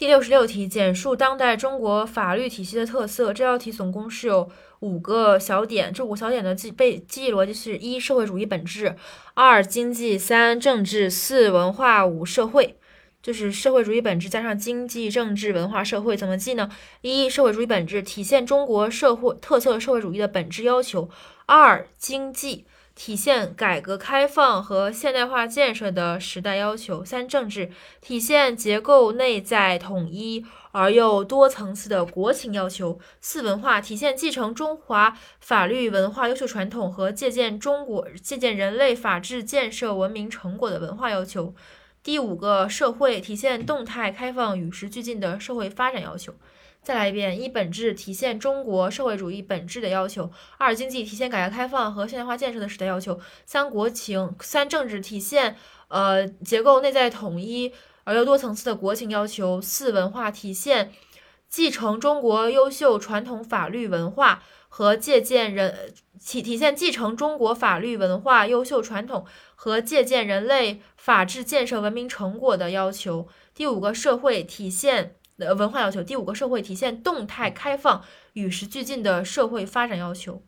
第六十六题，简述当代中国法律体系的特色。这道题总共是有五个小点，这五个小点的记背记忆逻辑是：一、社会主义本质；二、经济；三、政治；四、文化；五、社会。就是社会主义本质加上经济、政治、文化、社会，怎么记呢？一、社会主义本质体现中国社会特色社会主义的本质要求；二、经济。体现改革开放和现代化建设的时代要求。三、政治体现结构内在统一而又多层次的国情要求。四、文化体现继承中华法律文化优秀传统和借鉴中国借鉴人类法治建设文明成果的文化要求。第五个，社会体现动态开放与时俱进的社会发展要求。再来一遍：一、本质体现中国社会主义本质的要求；二、经济体现改革开放和现代化建设的时代要求；三、国情；三、政治体现呃结构内在统一而又多层次的国情要求；四、文化体现继承中国优秀传统法律文化和借鉴人体体现继承中国法律文化优秀传统和借鉴人类法治建设文明成果的要求；第五个，社会体现。文化要求，第五个社会体现动态开放与时俱进的社会发展要求。